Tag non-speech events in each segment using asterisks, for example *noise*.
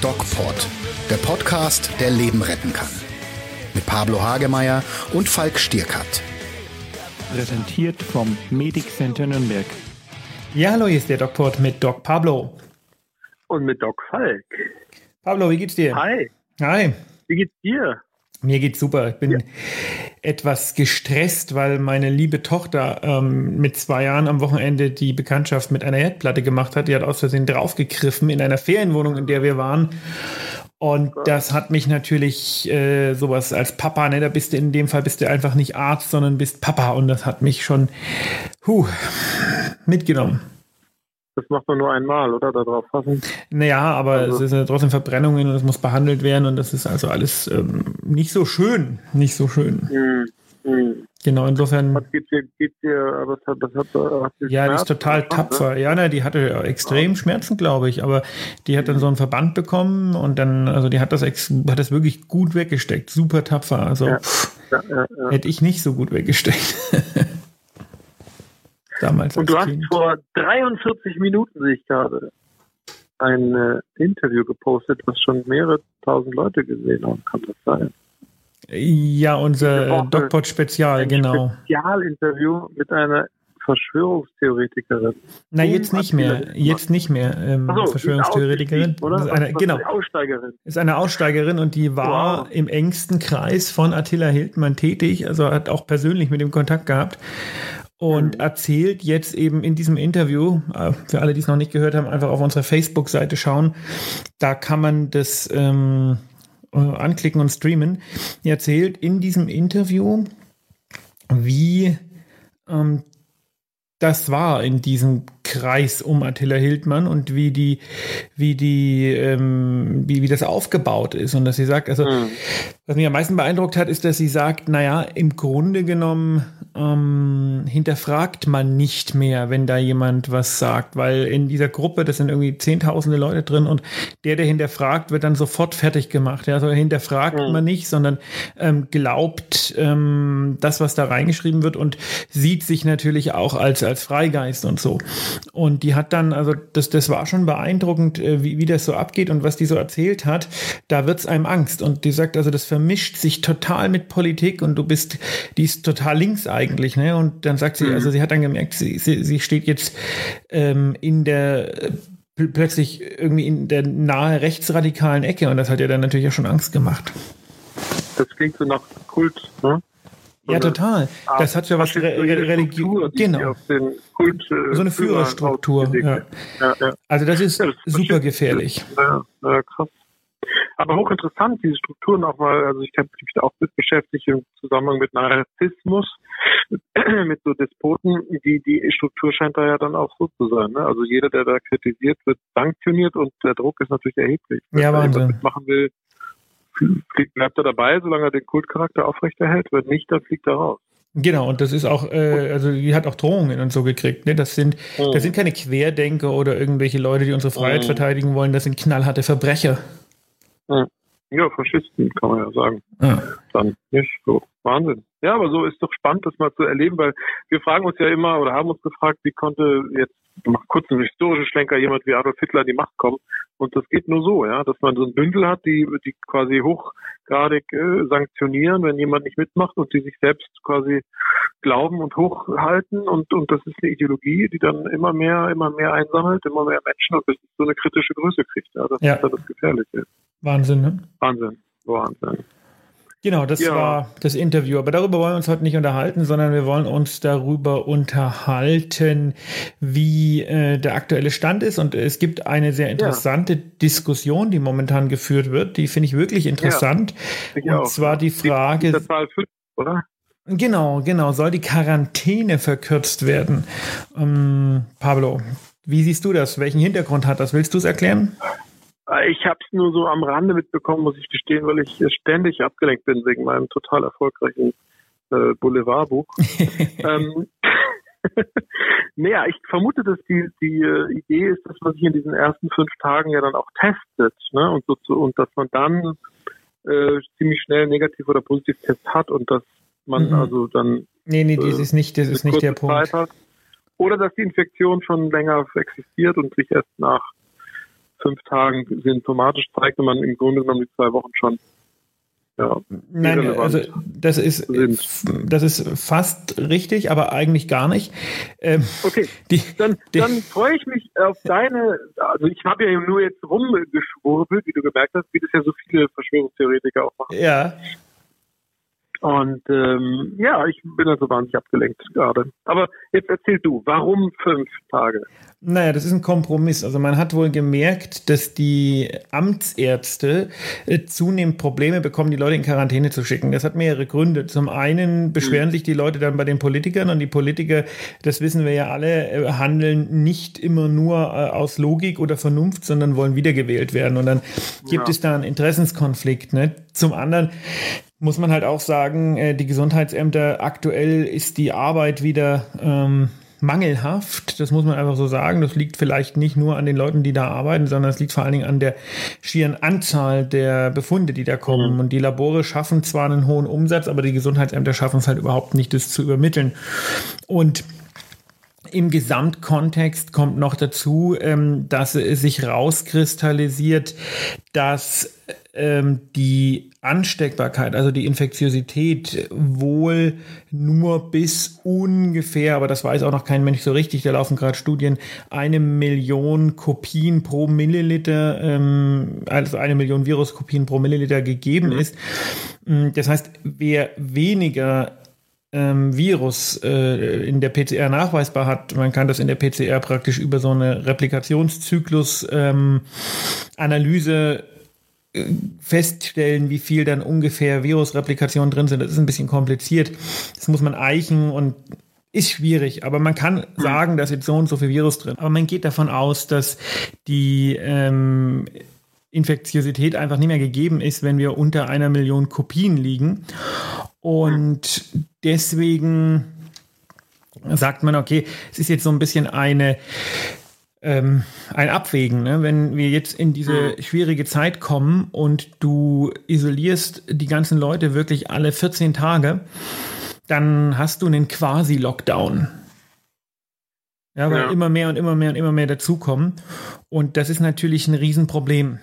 DocPod, der Podcast, der Leben retten kann. Mit Pablo Hagemeyer und Falk Stierkat. Präsentiert vom Medic Center Nürnberg. Ja, hallo, hier ist der DocPod mit Doc Pablo. Und mit Doc Falk. Pablo, wie geht's dir? Hi. Hi. Wie geht's dir? Mir geht's super. Ich bin ja. Etwas gestresst, weil meine liebe Tochter ähm, mit zwei Jahren am Wochenende die Bekanntschaft mit einer Herdplatte gemacht hat. Die hat aus Versehen draufgegriffen in einer Ferienwohnung, in der wir waren. Und das hat mich natürlich äh, sowas als Papa, ne, da bist du in dem Fall bist du einfach nicht Arzt, sondern bist Papa. Und das hat mich schon huh, mitgenommen. Das macht man nur einmal, oder? Da drauf fassen. Naja, aber also. es ist ja trotzdem Verbrennungen und es muss behandelt werden und das ist also alles ähm, nicht so schön. Nicht so schön. Mhm. Mhm. Genau, insofern. Was geht dir, geht dir, was hat, was hat, hat ja, die ist total ne? tapfer. Ja, ne, die hatte extrem ja. Schmerzen, glaube ich, aber die hat dann so einen Verband bekommen und dann, also die hat das, hat das wirklich gut weggesteckt. Super tapfer. Also ja. Ja, hätte ich nicht so gut weggesteckt. *laughs* Damals Und du hast kind. vor 43 Minuten, sehe ich gerade, ein äh, Interview gepostet, was schon mehrere tausend Leute gesehen haben. Kann das sein? Ja, unser DocPod-Spezial, genau. Spezialinterview mit einer Verschwörungstheoretikerin. Na, jetzt nicht mehr. Jetzt nicht mehr. Ähm, so, Verschwörungstheoretikerin. Oder? Ist eine, genau. Eine Aussteigerin. Ist eine Aussteigerin und die war wow. im engsten Kreis von Attila Hildmann tätig, also hat auch persönlich mit ihm Kontakt gehabt und erzählt jetzt eben in diesem Interview, äh, für alle, die es noch nicht gehört haben, einfach auf unserer Facebook-Seite schauen. Da kann man das ähm, äh, anklicken und streamen. Er erzählt in diesem Interview, wie ähm, das war in diesem Kreis um Attila Hildmann und wie die, wie die, ähm, wie, wie das aufgebaut ist. Und dass sie sagt, also, mhm. Was mich am meisten beeindruckt hat, ist, dass sie sagt, naja, im Grunde genommen ähm, hinterfragt man nicht mehr, wenn da jemand was sagt, weil in dieser Gruppe, das sind irgendwie zehntausende Leute drin und der, der hinterfragt, wird dann sofort fertig gemacht. Ja, also hinterfragt mhm. man nicht, sondern ähm, glaubt ähm, das, was da reingeschrieben wird und sieht sich natürlich auch als, als Freigeist und so. Und die hat dann, also das, das war schon beeindruckend, äh, wie, wie das so abgeht und was die so erzählt hat. Da wird's einem Angst. Und die sagt, also das vermischt sich total mit Politik und du bist, die ist total links eigentlich, ne? Und dann sagt sie, mhm. also sie hat dann gemerkt, sie, sie, sie steht jetzt ähm, in der äh, plötzlich irgendwie in der nahe rechtsradikalen Ecke und das hat ja dann natürlich auch schon Angst gemacht. Das klingt so nach Kult, ne? ja, total. Das hat ja was Re Religion. Genau. Kult, äh, so eine Führerstruktur. Ja. Ja, ja. Also das ist das super gefährlich. Ja, krass. Aber hochinteressant, diese Strukturen auch mal, also ich habe mich da auch mit beschäftigt im Zusammenhang mit Narzissmus, *clears throat* mit so Despoten, die, die Struktur scheint da ja dann auch so zu sein. Ne? Also jeder, der da kritisiert, wird sanktioniert und der Druck ist natürlich erheblich. Ja, Wahnsinn. machen will, bleibt er dabei, solange er den Kultcharakter aufrechterhält. Wenn nicht, dann fliegt er raus. Genau, und das ist auch, äh, also die hat auch Drohungen und so gekriegt. Ne? Das sind, mhm. das sind keine Querdenker oder irgendwelche Leute, die unsere Freiheit mhm. verteidigen wollen. Das sind knallharte Verbrecher. Ja, Faschisten kann man ja sagen. Ja. Dann nicht so. Wahnsinn. Ja, aber so ist doch spannend, das mal zu erleben, weil wir fragen uns ja immer oder haben uns gefragt, wie konnte jetzt mal kurz einen historischen Schlenker jemand wie Adolf Hitler an die Macht kommen. Und das geht nur so, ja, dass man so ein Bündel hat, die, die quasi hochgradig äh, sanktionieren, wenn jemand nicht mitmacht und die sich selbst quasi glauben und hochhalten und, und das ist eine Ideologie, die dann immer mehr, immer mehr einsammelt, immer mehr Menschen und das ist so eine kritische Größe kriegt. Ja, das ja. ist ja das Gefährliche. Wahnsinn, ne? Wahnsinn, Wahnsinn. Genau, das ja. war das Interview. Aber darüber wollen wir uns heute nicht unterhalten, sondern wir wollen uns darüber unterhalten, wie äh, der aktuelle Stand ist. Und es gibt eine sehr interessante ja. Diskussion, die momentan geführt wird. Die finde ich wirklich interessant. Ja, Und zwar die Frage. Die, die fünf, oder? Genau, genau. Soll die Quarantäne verkürzt werden? Ähm, Pablo, wie siehst du das? Welchen Hintergrund hat das? Willst du es erklären? Äh, ich habe es nur so am Rande mitbekommen, muss ich gestehen, weil ich ständig abgelenkt bin wegen meinem total erfolgreichen äh, Boulevardbuch. *laughs* ähm, *laughs* naja, ich vermute, dass die, die äh, Idee ist, dass man sich in diesen ersten fünf Tagen ja dann auch testet, ne? Und, so zu, und dass man dann äh, ziemlich schnell negativ oder positiv Test hat und dass man mhm. also dann Nee, nee, das ist nicht, das ist nicht der Punkt. Oder dass die Infektion schon länger existiert und sich erst nach fünf Tagen symptomatisch zeigt und man im Grunde genommen die zwei Wochen schon ja, Nein, also das ist, das ist fast richtig, aber eigentlich gar nicht. Ähm, okay, die, dann, die, dann freue ich mich auf deine, also ich habe ja nur jetzt rumgeschwurbelt, wie du gemerkt hast, wie das ja so viele Verschwörungstheoretiker auch machen. Ja. Und ähm, ja, ich bin also wahnsinnig abgelenkt gerade. Aber jetzt erzähl du, warum fünf Tage? Naja, das ist ein Kompromiss. Also man hat wohl gemerkt, dass die Amtsärzte äh, zunehmend Probleme bekommen, die Leute in Quarantäne zu schicken. Das hat mehrere Gründe. Zum einen beschweren mhm. sich die Leute dann bei den Politikern und die Politiker, das wissen wir ja alle, äh, handeln nicht immer nur äh, aus Logik oder Vernunft, sondern wollen wiedergewählt werden. Und dann gibt ja. es da einen Interessenskonflikt. Ne? Zum anderen muss man halt auch sagen, äh, die Gesundheitsämter aktuell ist die Arbeit wieder ähm, mangelhaft. Das muss man einfach so sagen. Das liegt vielleicht nicht nur an den Leuten, die da arbeiten, sondern es liegt vor allen Dingen an der schieren Anzahl der Befunde, die da kommen. Mhm. Und die Labore schaffen zwar einen hohen Umsatz, aber die Gesundheitsämter schaffen es halt überhaupt nicht, das zu übermitteln. Und im Gesamtkontext kommt noch dazu, ähm, dass es sich rauskristallisiert, dass die Ansteckbarkeit, also die Infektiosität wohl nur bis ungefähr, aber das weiß auch noch kein Mensch so richtig, da laufen gerade Studien, eine Million Kopien pro Milliliter, ähm, also eine Million Viruskopien pro Milliliter gegeben mhm. ist. Mm, das heißt, wer weniger ähm, Virus äh, in der PCR nachweisbar hat. Man kann das in der PCR praktisch über so eine Replikationszyklus-Analyse ähm, feststellen, wie viel dann ungefähr Virusreplikationen drin sind. Das ist ein bisschen kompliziert. Das muss man eichen und ist schwierig, aber man kann sagen, da ist jetzt so und so viel Virus drin. Aber man geht davon aus, dass die ähm, Infektiosität einfach nicht mehr gegeben ist, wenn wir unter einer Million Kopien liegen. Und deswegen sagt man, okay, es ist jetzt so ein bisschen eine ähm, ein Abwägen, ne? wenn wir jetzt in diese mhm. schwierige Zeit kommen und du isolierst die ganzen Leute wirklich alle 14 Tage, dann hast du einen Quasi-Lockdown. Ja, weil ja. immer mehr und immer mehr und immer mehr dazukommen. Und das ist natürlich ein Riesenproblem.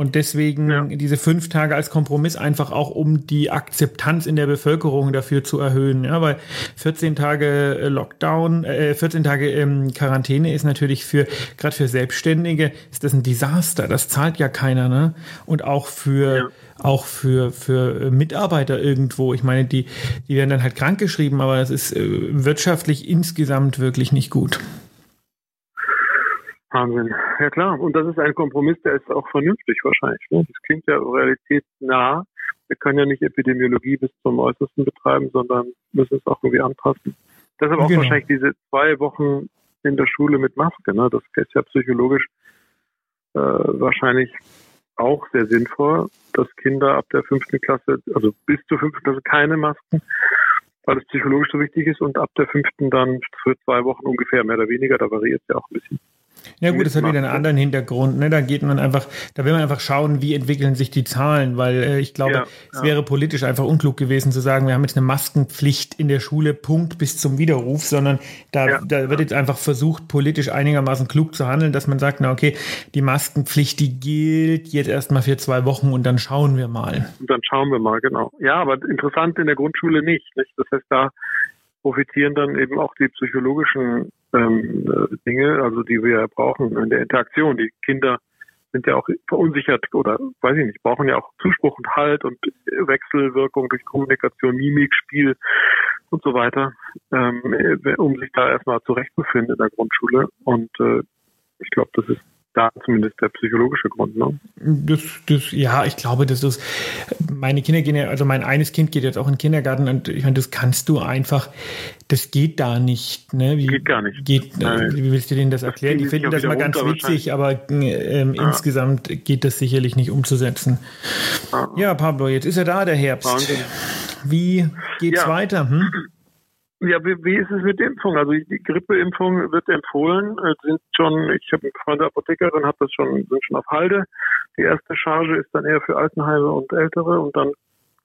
Und deswegen ja. diese fünf Tage als Kompromiss einfach auch, um die Akzeptanz in der Bevölkerung dafür zu erhöhen. Ja, weil 14 Tage äh, Lockdown, äh, 14 Tage ähm, Quarantäne ist natürlich für, gerade für Selbstständige, ist das ein Desaster. Das zahlt ja keiner, ne? Und auch für, ja. auch für, für Mitarbeiter irgendwo. Ich meine, die, die werden dann halt krankgeschrieben, aber es ist äh, wirtschaftlich insgesamt wirklich nicht gut. Wahnsinn. Ja klar, und das ist ein Kompromiss, der ist auch vernünftig wahrscheinlich. Ne? Das klingt ja realitätsnah. Wir können ja nicht Epidemiologie bis zum Äußersten betreiben, sondern müssen es auch irgendwie anpassen. Deshalb auch genau. wahrscheinlich diese zwei Wochen in der Schule mit Maske. Ne? Das ist ja psychologisch äh, wahrscheinlich auch sehr sinnvoll, dass Kinder ab der fünften Klasse, also bis zur fünften Klasse keine Masken, weil es psychologisch so wichtig ist und ab der fünften dann für zwei Wochen ungefähr, mehr oder weniger, da variiert es ja auch ein bisschen. Ja gut, das hat wieder einen anderen Hintergrund. Ne? Da geht man einfach, da will man einfach schauen, wie entwickeln sich die Zahlen, weil äh, ich glaube, ja, es ja. wäre politisch einfach unklug gewesen zu sagen, wir haben jetzt eine Maskenpflicht in der Schule, Punkt bis zum Widerruf, sondern da, ja, da wird jetzt einfach versucht, politisch einigermaßen klug zu handeln, dass man sagt, na okay, die Maskenpflicht, die gilt jetzt erstmal für zwei Wochen und dann schauen wir mal. Und dann schauen wir mal, genau. Ja, aber interessant in der Grundschule nicht. nicht? Das heißt, da profitieren dann eben auch die psychologischen ähm, äh, Dinge, also die wir brauchen in der Interaktion. Die Kinder sind ja auch verunsichert oder weiß ich nicht, brauchen ja auch Zuspruch und Halt und Wechselwirkung durch Kommunikation, Mimik, Spiel und so weiter, ähm, äh, um sich da erstmal zurechtzufinden in der Grundschule. Und äh, ich glaube, das ist da zumindest der psychologische Grund, ne? Das, das, ja, ich glaube, das ist, meine Kinder gehen ja, also mein eines Kind geht jetzt auch in den Kindergarten und ich meine, das kannst du einfach, das geht da nicht, ne? Wie, geht gar nicht. Geht, wie willst du denen das erklären? Das Die finden das mal ganz witzig, aber ähm, ja. insgesamt geht das sicherlich nicht umzusetzen. Ja. ja, Pablo, jetzt ist er da, der Herbst. Wahnsinn. Wie geht's ja. weiter? Hm? Ja, wie, wie ist es mit der Impfung? Also die Grippeimpfung wird empfohlen. Es sind schon, ich habe eine Freundin Apothekerin, hat das schon, sind schon auf Halde. Die erste Charge ist dann eher für Altenheime und Ältere und dann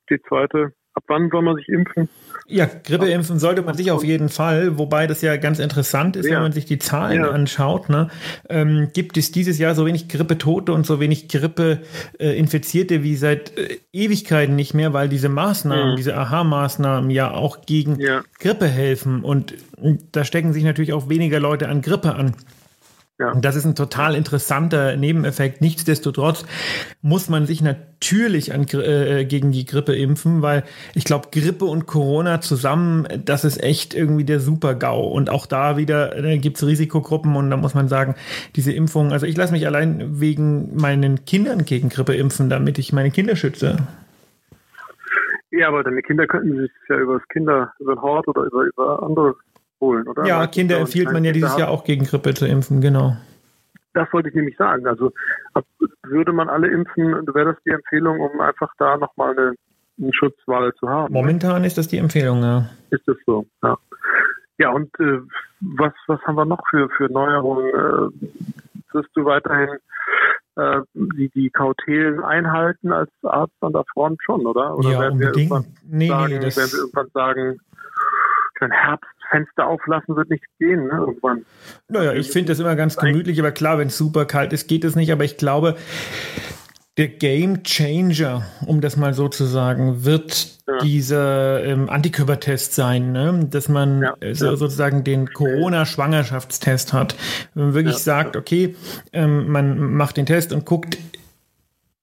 die zweite ab wann soll man sich impfen? Ja, Grippe impfen sollte man sich auf jeden Fall, wobei das ja ganz interessant ist, ja. wenn man sich die Zahlen ja. anschaut. Ne? Ähm, gibt es dieses Jahr so wenig Grippetote und so wenig Grippe-Infizierte wie seit äh, Ewigkeiten nicht mehr, weil diese Maßnahmen, mhm. diese Aha-Maßnahmen ja auch gegen ja. Grippe helfen. Und da stecken sich natürlich auch weniger Leute an Grippe an. Ja. Und das ist ein total interessanter Nebeneffekt. Nichtsdestotrotz muss man sich natürlich an, äh, gegen die Grippe impfen, weil ich glaube, Grippe und Corona zusammen, das ist echt irgendwie der Super-GAU. Und auch da wieder äh, gibt es Risikogruppen und da muss man sagen, diese Impfung, also ich lasse mich allein wegen meinen Kindern gegen Grippe impfen, damit ich meine Kinder schütze. Ja, aber deine Kinder könnten sich ja über das Kinder, über den Hort oder über, über andere holen, oder? Ja, Kinder empfiehlt man ja dieses Jahr auch gegen Grippe zu impfen, genau. Das wollte ich nämlich sagen. Also würde man alle impfen, wäre das die Empfehlung, um einfach da nochmal eine, eine Schutzwahl zu haben. Ne? Momentan ist das die Empfehlung, ja. Ist das so, ja. Ja, und äh, was, was haben wir noch für, für Neuerungen? Äh, wirst du weiterhin äh, die, die Kautelen einhalten als Arzt an der Front schon, oder? Oder ja, werden wir irgendwann nee, sagen, nee, werden wir irgendwann sagen, kein Herbstfenster auflassen wird nicht gehen, ne, irgendwann. Naja, ich finde das immer ganz gemütlich, aber klar, wenn es super kalt ist, geht es nicht. Aber ich glaube, der Game Changer, um das mal so zu sagen, wird ja. dieser ähm, Antikörpertest sein, ne? dass man ja. äh, sozusagen den Corona-Schwangerschaftstest hat. Wenn man wirklich ja. sagt, okay, ähm, man macht den Test und guckt,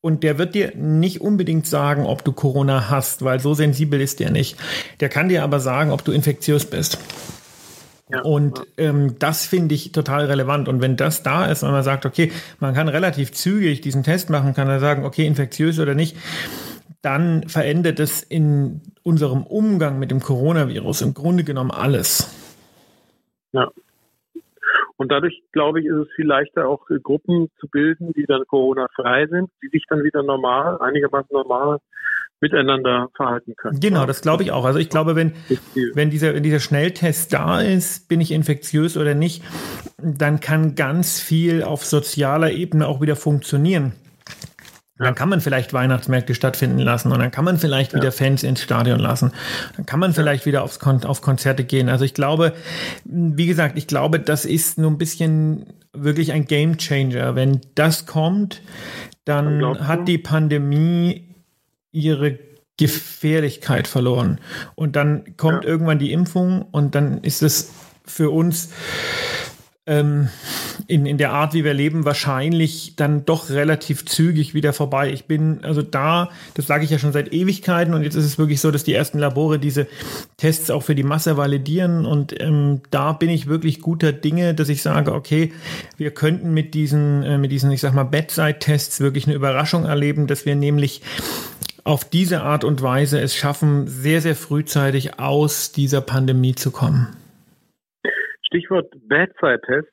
und der wird dir nicht unbedingt sagen, ob du Corona hast, weil so sensibel ist der nicht. Der kann dir aber sagen, ob du infektiös bist. Ja, und ähm, das finde ich total relevant. Und wenn das da ist und man sagt, okay, man kann relativ zügig diesen Test machen, kann er sagen, okay, infektiös oder nicht, dann verändert es in unserem Umgang mit dem Coronavirus im Grunde genommen alles. Ja, und dadurch, glaube ich, ist es viel leichter, auch Gruppen zu bilden, die dann Corona-frei sind, die sich dann wieder normal, einigermaßen normal miteinander verhalten können. Genau, das glaube ich auch. Also ich glaube, wenn, wenn dieser, wenn dieser Schnelltest da ist, bin ich infektiös oder nicht, dann kann ganz viel auf sozialer Ebene auch wieder funktionieren. Dann kann man vielleicht Weihnachtsmärkte stattfinden lassen und dann kann man vielleicht ja. wieder Fans ins Stadion lassen. Dann kann man vielleicht wieder aufs Kon auf Konzerte gehen. Also ich glaube, wie gesagt, ich glaube, das ist nur ein bisschen wirklich ein Game Changer. Wenn das kommt, dann hat die Pandemie ihre Gefährlichkeit verloren. Und dann kommt ja. irgendwann die Impfung und dann ist es für uns ähm, in, in der Art, wie wir leben, wahrscheinlich dann doch relativ zügig wieder vorbei. Ich bin also da, das sage ich ja schon seit Ewigkeiten und jetzt ist es wirklich so, dass die ersten Labore diese Tests auch für die Masse validieren und ähm, da bin ich wirklich guter Dinge, dass ich sage, okay, wir könnten mit diesen, äh, mit diesen, ich sag mal, Bedside-Tests wirklich eine Überraschung erleben, dass wir nämlich auf diese Art und Weise es schaffen, sehr, sehr frühzeitig aus dieser Pandemie zu kommen. Stichwort Bedside-Test.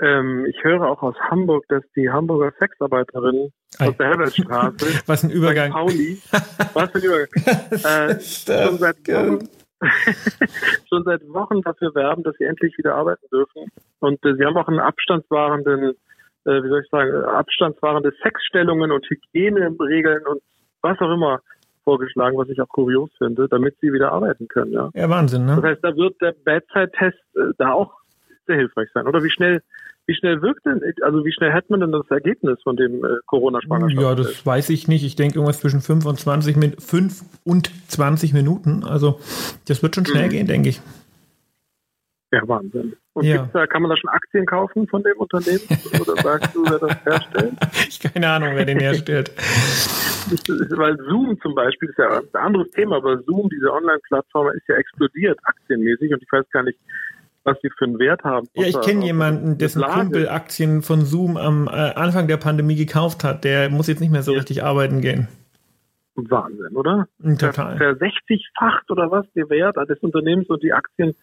Ähm, ich höre auch aus Hamburg, dass die Hamburger Sexarbeiterin aus der Herbertstraße, *laughs* was ein Übergang, Pauli, *laughs* was ein Übergang, äh, schon, seit Wochen, *laughs* schon seit Wochen dafür werben, dass sie endlich wieder arbeiten dürfen. Und äh, sie haben auch einen abstandswahrenden, äh, wie soll ich sagen, abstandswahrende Sexstellungen und Hygieneregeln und was auch immer vorgeschlagen, was ich auch kurios finde, damit sie wieder arbeiten können. Ja, ja Wahnsinn, ne? Das heißt, da wird der Bedside-Test äh, da auch sehr hilfreich sein. Oder wie schnell, wie schnell wirkt denn, also wie schnell hat man denn das Ergebnis von dem äh, Corona-Schwangerschaft? Ja, das weiß ich nicht. Ich denke irgendwas zwischen 5 und 20, mit 5 und 20 Minuten. Also das wird schon schnell mhm. gehen, denke ich. Ja, Wahnsinn. Und ja. da, kann man da schon Aktien kaufen von dem Unternehmen? Oder sagst du, wer das herstellt? *laughs* Ich keine Ahnung, wer den herstellt. Weil Zoom zum Beispiel ist ja ein anderes Thema, aber Zoom, diese Online-Plattform, ist ja explodiert aktienmäßig und ich weiß gar nicht, was sie für einen Wert haben. Ja, ich kenne jemanden, dessen Kumpel Aktien von Zoom am äh, Anfang der Pandemie gekauft hat. Der muss jetzt nicht mehr so ja. richtig arbeiten gehen. Wahnsinn, oder? Total. Ver 60-facht oder was der Wert des Unternehmens und die Aktien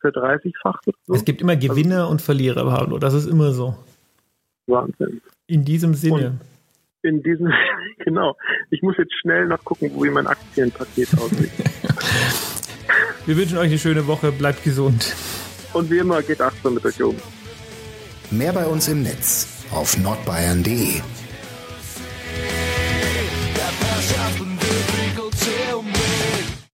verdreißigfacht. So. Es gibt immer Gewinner also, und Verlierer, Pablo. Das ist immer so. Wahnsinn. In diesem Sinne. Und in diesem, *laughs* genau. Ich muss jetzt schnell nachgucken, wie mein Aktienpaket aussieht. *laughs* Wir wünschen euch eine schöne Woche. Bleibt gesund. Und wie immer, geht achtsam mit euch um. Mehr bei uns im Netz auf nordbayern.de.